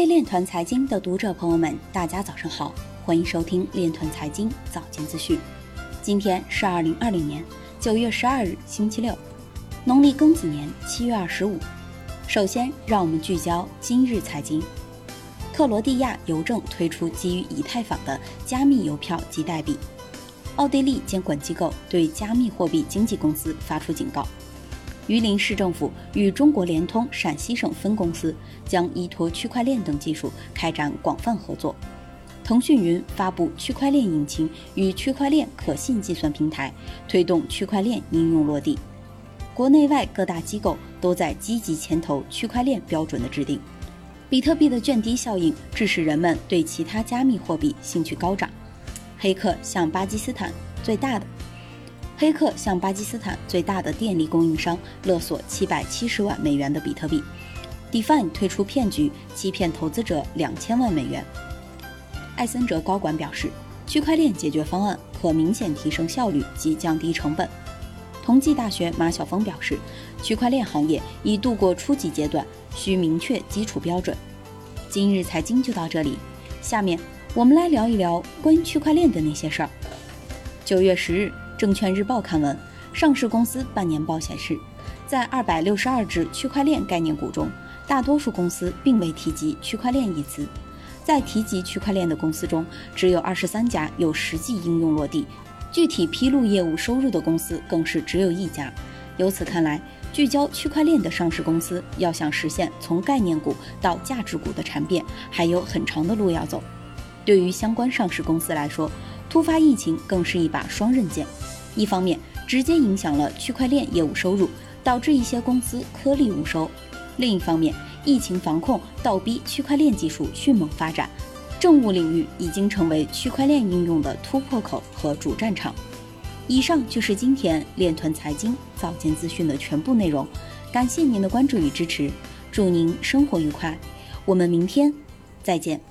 位链团财经的读者朋友们，大家早上好，欢迎收听链团财经早间资讯。今天是二零二零年九月十二日，星期六，农历庚子年七月二十五。首先，让我们聚焦今日财经。克罗地亚邮政推出基于以太坊的加密邮票及代币。奥地利监管机构对加密货币经纪公司发出警告。榆林市政府与中国联通陕西省分公司将依托区块链等技术开展广泛合作。腾讯云发布区块链引擎与区块链可信计算平台，推动区块链应用落地。国内外各大机构都在积极牵头区块链标准的制定。比特币的券低效应致使人们对其他加密货币兴趣高涨。黑客向巴基斯坦最大的黑客向巴基斯坦最大的电力供应商勒索七百七十万美元的比特币。Define 推出骗局，欺骗投资者两千万美元。艾森哲高管表示，区块链解决方案可明显提升效率及降低成本。同济大学马晓峰表示，区块链行业已度过初级阶段，需明确基础标准。今日财经就到这里，下面我们来聊一聊关于区块链的那些事儿。九月十日，证券日报刊文，上市公司半年报显示，在二百六十二只区块链概念股中，大多数公司并未提及区块链一词。在提及区块链的公司中，只有二十三家有实际应用落地，具体披露业务收入的公司更是只有一家。由此看来，聚焦区块链的上市公司要想实现从概念股到价值股的产变，还有很长的路要走。对于相关上市公司来说，突发疫情更是一把双刃剑。一方面，直接影响了区块链业务收入，导致一些公司颗粒无收；另一方面，疫情防控倒逼区块链技术迅猛发展，政务领域已经成为区块链应用的突破口和主战场。以上就是今天链团财经早间资讯的全部内容，感谢您的关注与支持，祝您生活愉快，我们明天再见。